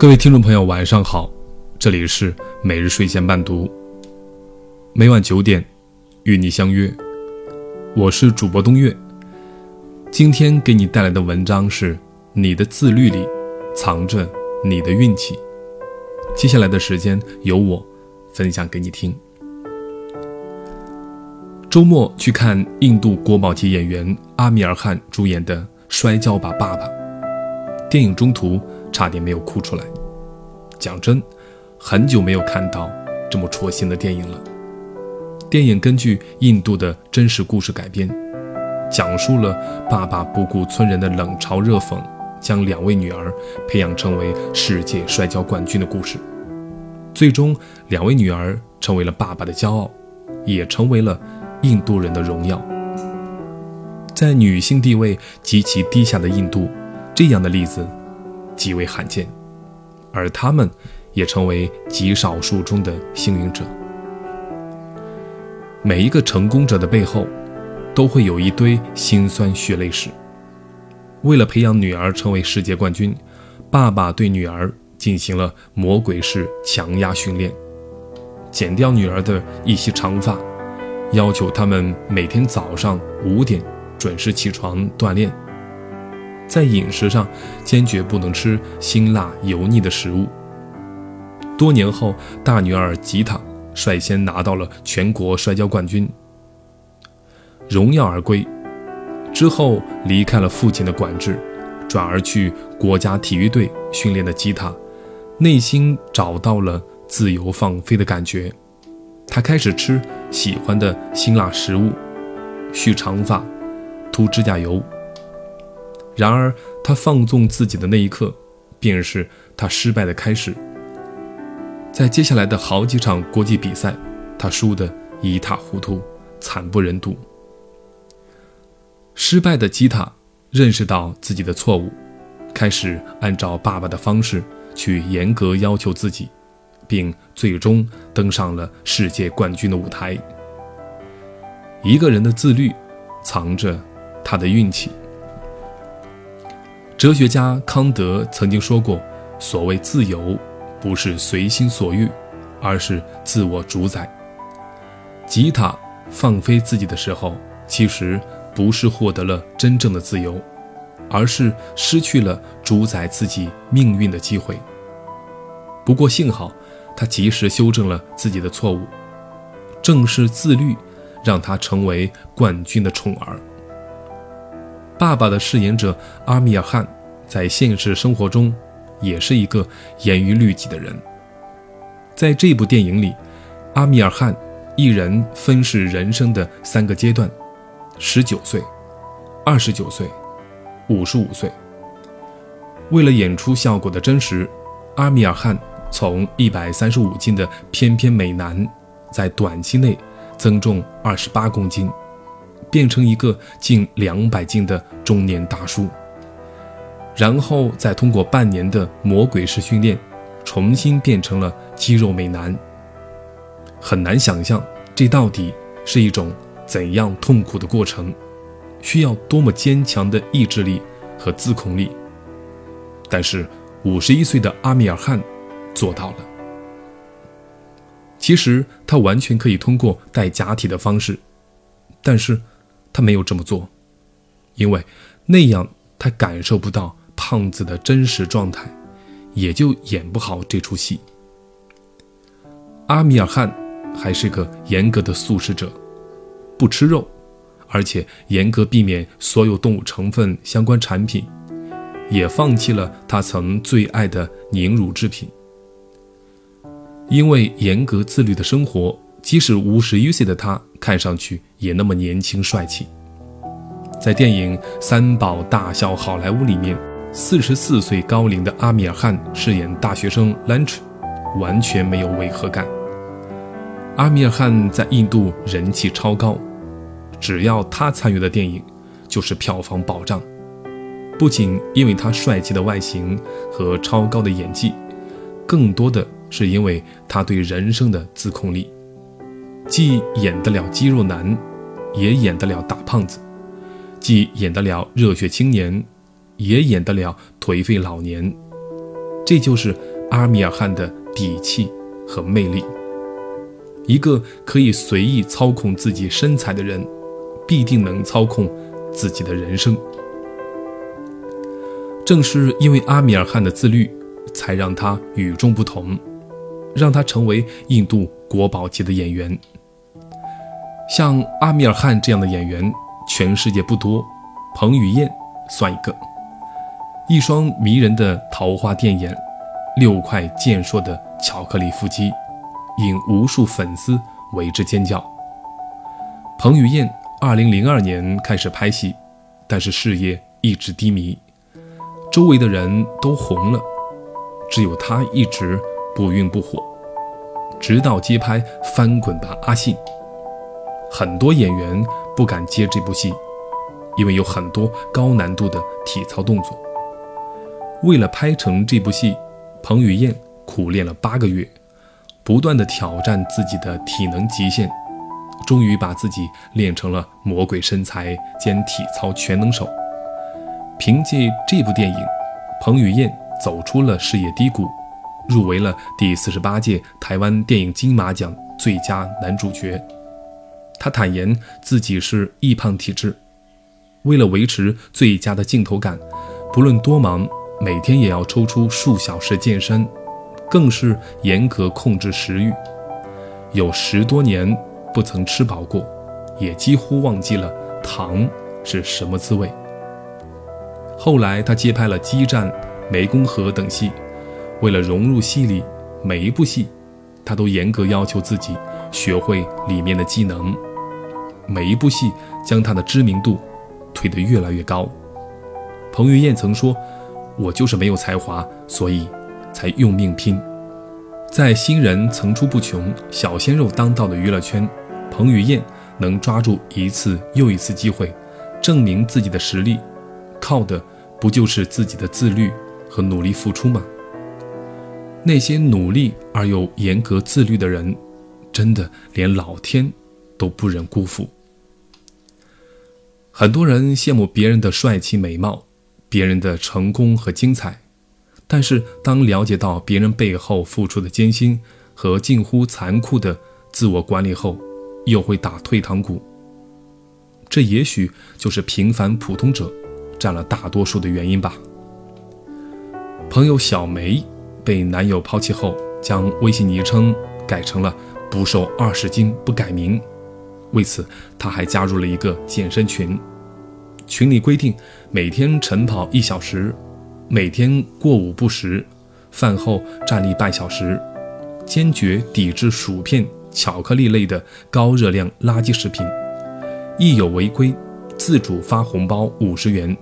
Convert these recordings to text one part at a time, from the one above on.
各位听众朋友，晚上好，这里是每日睡前伴读，每晚九点与你相约，我是主播东月。今天给你带来的文章是：你的自律里藏着你的运气。接下来的时间由我分享给你听。周末去看印度国宝级演员阿米尔汗主演的《摔跤吧，爸爸》。电影中途差点没有哭出来。讲真，很久没有看到这么戳心的电影了。电影根据印度的真实故事改编，讲述了爸爸不顾村人的冷嘲热讽，将两位女儿培养成为世界摔跤冠军的故事。最终，两位女儿成为了爸爸的骄傲，也成为了印度人的荣耀。在女性地位极其低下的印度。这样的例子极为罕见，而他们也成为极少数中的幸运者。每一个成功者的背后，都会有一堆辛酸血泪史。为了培养女儿成为世界冠军，爸爸对女儿进行了魔鬼式强压训练，剪掉女儿的一袭长发，要求他们每天早上五点准时起床锻炼。在饮食上，坚决不能吃辛辣油腻的食物。多年后，大女儿吉塔率先拿到了全国摔跤冠军，荣耀而归。之后，离开了父亲的管制，转而去国家体育队训练的吉塔，内心找到了自由放飞的感觉。他开始吃喜欢的辛辣食物，蓄长发，涂指甲油。然而，他放纵自己的那一刻，便是他失败的开始。在接下来的好几场国际比赛，他输得一塌糊涂，惨不忍睹。失败的吉塔认识到自己的错误，开始按照爸爸的方式去严格要求自己，并最终登上了世界冠军的舞台。一个人的自律，藏着他的运气。哲学家康德曾经说过：“所谓自由，不是随心所欲，而是自我主宰。”吉他放飞自己的时候，其实不是获得了真正的自由，而是失去了主宰自己命运的机会。不过幸好，他及时修正了自己的错误。正是自律，让他成为冠军的宠儿。爸爸的饰演者阿米尔汗，在现实生活中也是一个严于律己的人。在这部电影里，阿米尔汗一人分饰人生的三个阶段：十九岁、二十九岁、五十五岁。为了演出效果的真实，阿米尔汗从一百三十五斤的翩翩美男，在短期内增重二十八公斤。变成一个近两百斤的中年大叔，然后再通过半年的魔鬼式训练，重新变成了肌肉美男。很难想象这到底是一种怎样痛苦的过程，需要多么坚强的意志力和自控力。但是五十一岁的阿米尔汗做到了。其实他完全可以通过带假体的方式，但是。他没有这么做，因为那样他感受不到胖子的真实状态，也就演不好这出戏。阿米尔汗还是个严格的素食者，不吃肉，而且严格避免所有动物成分相关产品，也放弃了他曾最爱的凝乳制品。因为严格自律的生活。即使五十一岁的他，看上去也那么年轻帅气。在电影《三宝大笑好莱坞》里面，四十四岁高龄的阿米尔汗饰演大学生 Lunch，完全没有违和感。阿米尔汗在印度人气超高，只要他参与的电影，就是票房保障。不仅因为他帅气的外形和超高的演技，更多的是因为他对人生的自控力。既演得了肌肉男，也演得了大胖子；既演得了热血青年，也演得了颓废老年。这就是阿米尔汗的底气和魅力。一个可以随意操控自己身材的人，必定能操控自己的人生。正是因为阿米尔汗的自律，才让他与众不同，让他成为印度国宝级的演员。像阿米尔汗这样的演员，全世界不多，彭于晏算一个。一双迷人的桃花电眼，六块健硕的巧克力腹肌，引无数粉丝为之尖叫。彭于晏2002年开始拍戏，但是事业一直低迷。周围的人都红了，只有他一直不温不火。直到接拍《翻滚吧，阿信》，很多演员不敢接这部戏，因为有很多高难度的体操动作。为了拍成这部戏，彭于晏苦练了八个月，不断的挑战自己的体能极限，终于把自己练成了魔鬼身材兼体操全能手。凭借这部电影，彭于晏走出了事业低谷，入围了第四十八届台湾电影金马奖最佳男主角。他坦言自己是易胖体质，为了维持最佳的镜头感，不论多忙，每天也要抽出数小时健身，更是严格控制食欲，有十多年不曾吃饱过，也几乎忘记了糖是什么滋味。后来，他接拍了《激战》《湄公河》等戏，为了融入戏里，每一部戏，他都严格要求自己学会里面的技能。每一部戏将他的知名度推得越来越高。彭于晏曾说：“我就是没有才华，所以才用命拼。”在新人层出不穷、小鲜肉当道的娱乐圈，彭于晏能抓住一次又一次机会，证明自己的实力。靠的不就是自己的自律和努力付出吗？那些努力而又严格自律的人，真的连老天都不忍辜负。很多人羡慕别人的帅气美貌，别人的成功和精彩，但是当了解到别人背后付出的艰辛和近乎残酷的自我管理后，又会打退堂鼓。这也许就是平凡普通者。占了大多数的原因吧。朋友小梅被男友抛弃后，将微信昵称改成了“不瘦二十斤不改名”。为此，她还加入了一个健身群，群里规定每天晨跑一小时，每天过午不食，饭后站立半小时，坚决抵制薯片、巧克力类的高热量垃圾食品，一有违规，自主发红包五十元。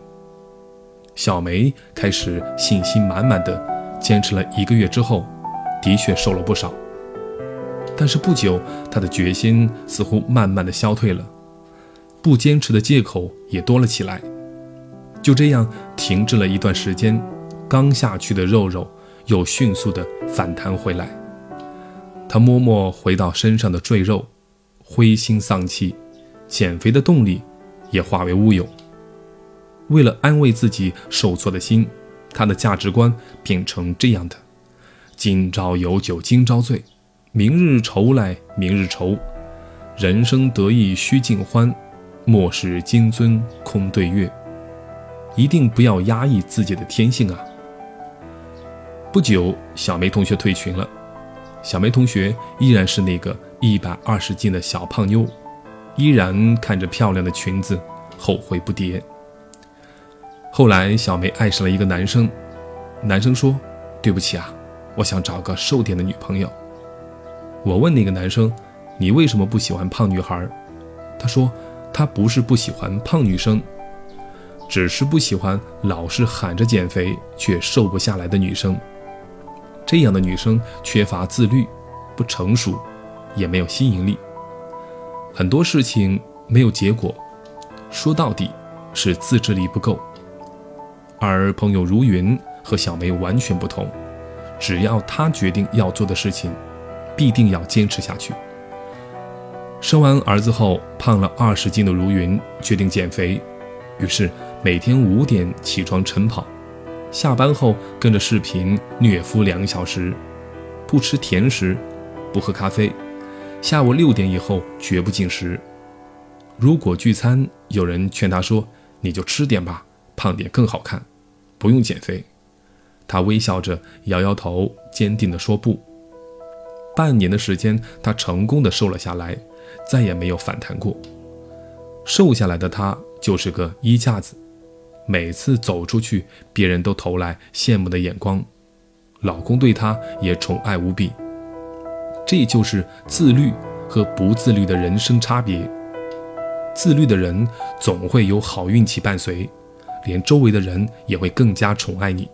小梅开始信心满满的坚持了一个月之后，的确瘦了不少。但是不久，她的决心似乎慢慢的消退了，不坚持的借口也多了起来。就这样停滞了一段时间，刚下去的肉肉又迅速的反弹回来。他摸摸回到身上的赘肉，灰心丧气，减肥的动力也化为乌有。为了安慰自己受挫的心，他的价值观变成这样的：今朝有酒今朝醉，明日愁来明日愁。人生得意须尽欢，莫使金樽空对月。一定不要压抑自己的天性啊！不久，小梅同学退群了。小梅同学依然是那个一百二十斤的小胖妞，依然看着漂亮的裙子后悔不迭。后来，小梅爱上了一个男生。男生说：“对不起啊，我想找个瘦点的女朋友。”我问那个男生：“你为什么不喜欢胖女孩？”他说：“他不是不喜欢胖女生，只是不喜欢老是喊着减肥却瘦不下来的女生。这样的女生缺乏自律，不成熟，也没有吸引力。很多事情没有结果，说到底是自制力不够。”而朋友如云和小梅完全不同，只要她决定要做的事情，必定要坚持下去。生完儿子后胖了二十斤的如云决定减肥，于是每天五点起床晨跑，下班后跟着视频虐夫两小时，不吃甜食，不喝咖啡，下午六点以后绝不进食。如果聚餐，有人劝他说：“你就吃点吧，胖点更好看，不用减肥。”他微笑着摇摇头，坚定地说：“不。”半年的时间，他成功的瘦了下来，再也没有反弹过。瘦下来的他就是个衣架子，每次走出去，别人都投来羡慕的眼光，老公对她也宠爱无比。这就是自律和不自律的人生差别。自律的人总会有好运气伴随，连周围的人也会更加宠爱你。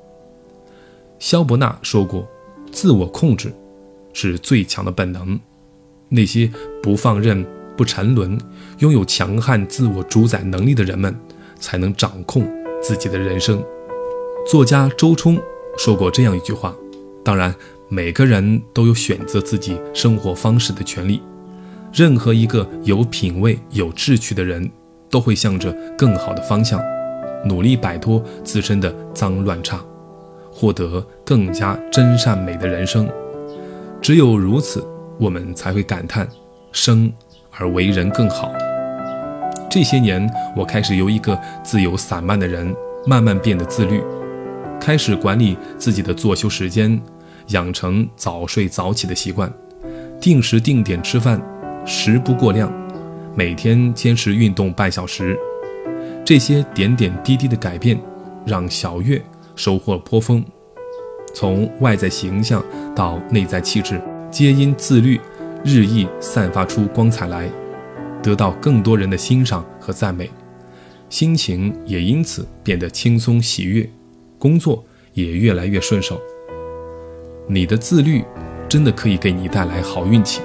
肖伯纳说过：“自我控制是最强的本能。那些不放任、不沉沦、拥有强悍自我主宰能力的人们，才能掌控自己的人生。”作家周冲说过这样一句话：“当然，每个人都有选择自己生活方式的权利。”任何一个有品位、有志趣的人，都会向着更好的方向努力，摆脱自身的脏乱差，获得更加真善美的人生。只有如此，我们才会感叹生而为人更好。这些年，我开始由一个自由散漫的人，慢慢变得自律，开始管理自己的作息时间，养成早睡早起的习惯，定时定点吃饭。食不过量，每天坚持运动半小时，这些点点滴滴的改变，让小月收获颇丰。从外在形象到内在气质，皆因自律，日益散发出光彩来，得到更多人的欣赏和赞美，心情也因此变得轻松喜悦，工作也越来越顺手。你的自律，真的可以给你带来好运气。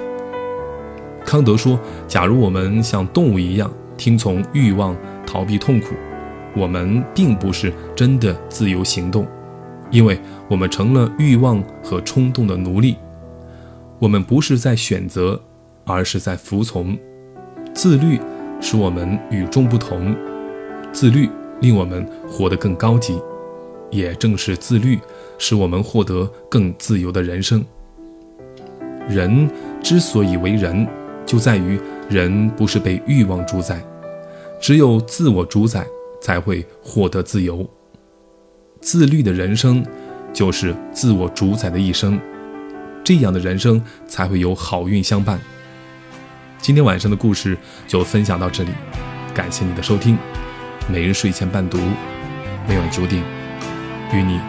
康德说：“假如我们像动物一样听从欲望、逃避痛苦，我们并不是真的自由行动，因为我们成了欲望和冲动的奴隶。我们不是在选择，而是在服从。自律使我们与众不同，自律令我们活得更高级。也正是自律，使我们获得更自由的人生。人之所以为人。”就在于人不是被欲望主宰，只有自我主宰才会获得自由。自律的人生就是自我主宰的一生，这样的人生才会有好运相伴。今天晚上的故事就分享到这里，感谢你的收听。每日睡前伴读，每晚九点与你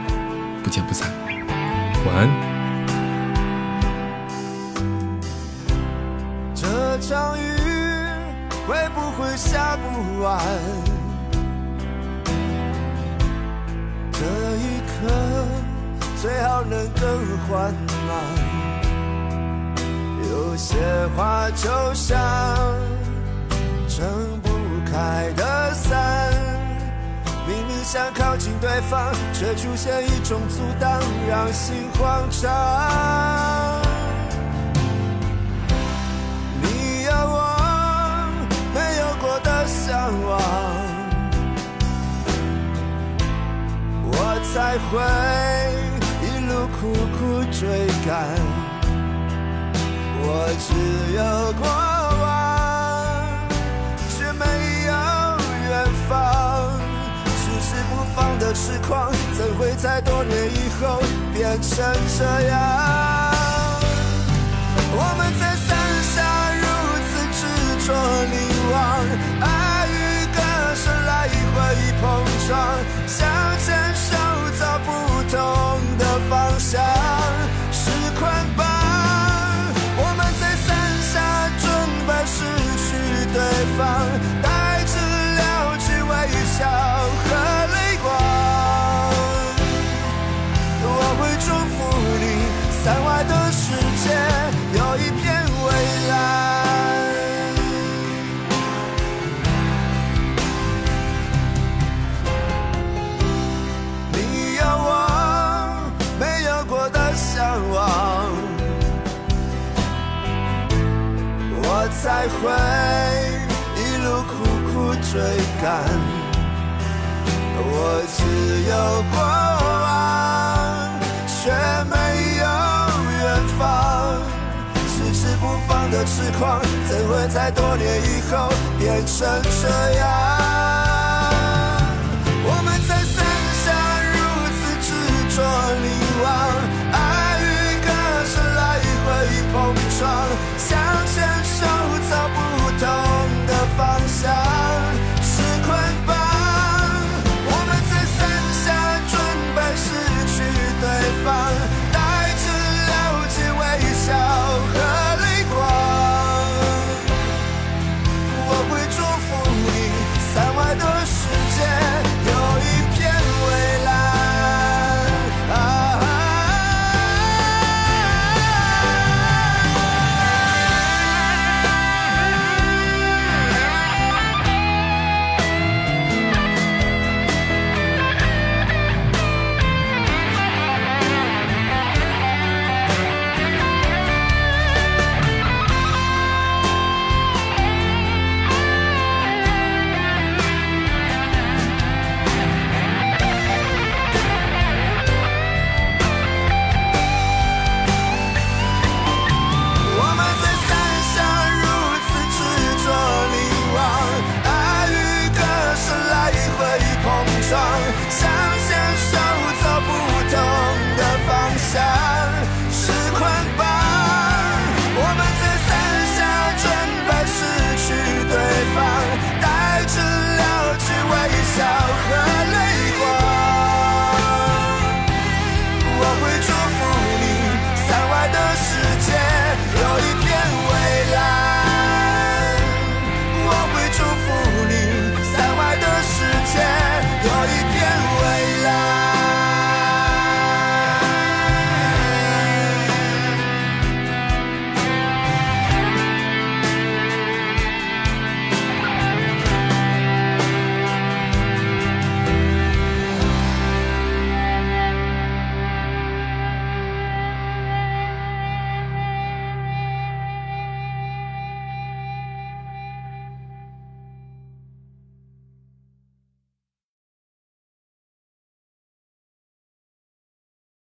不见不散。晚安。这场雨会不会下不完？这一刻最好能更缓慢。有些话就像撑不开的伞，明明想靠近对方，却出现一种阻挡，让心慌张。你要我没有过的向往，我才会苦苦追赶。我只有过往，却没有远方。迟迟不放的痴狂，怎会在多年以后变成这样？我们在伞下如此执着凝望，爱与歌声来回碰撞，向前。向往我才会一路苦苦追赶我只有过往却没有远方。迟迟不放的痴狂怎会在多年以后变成这样？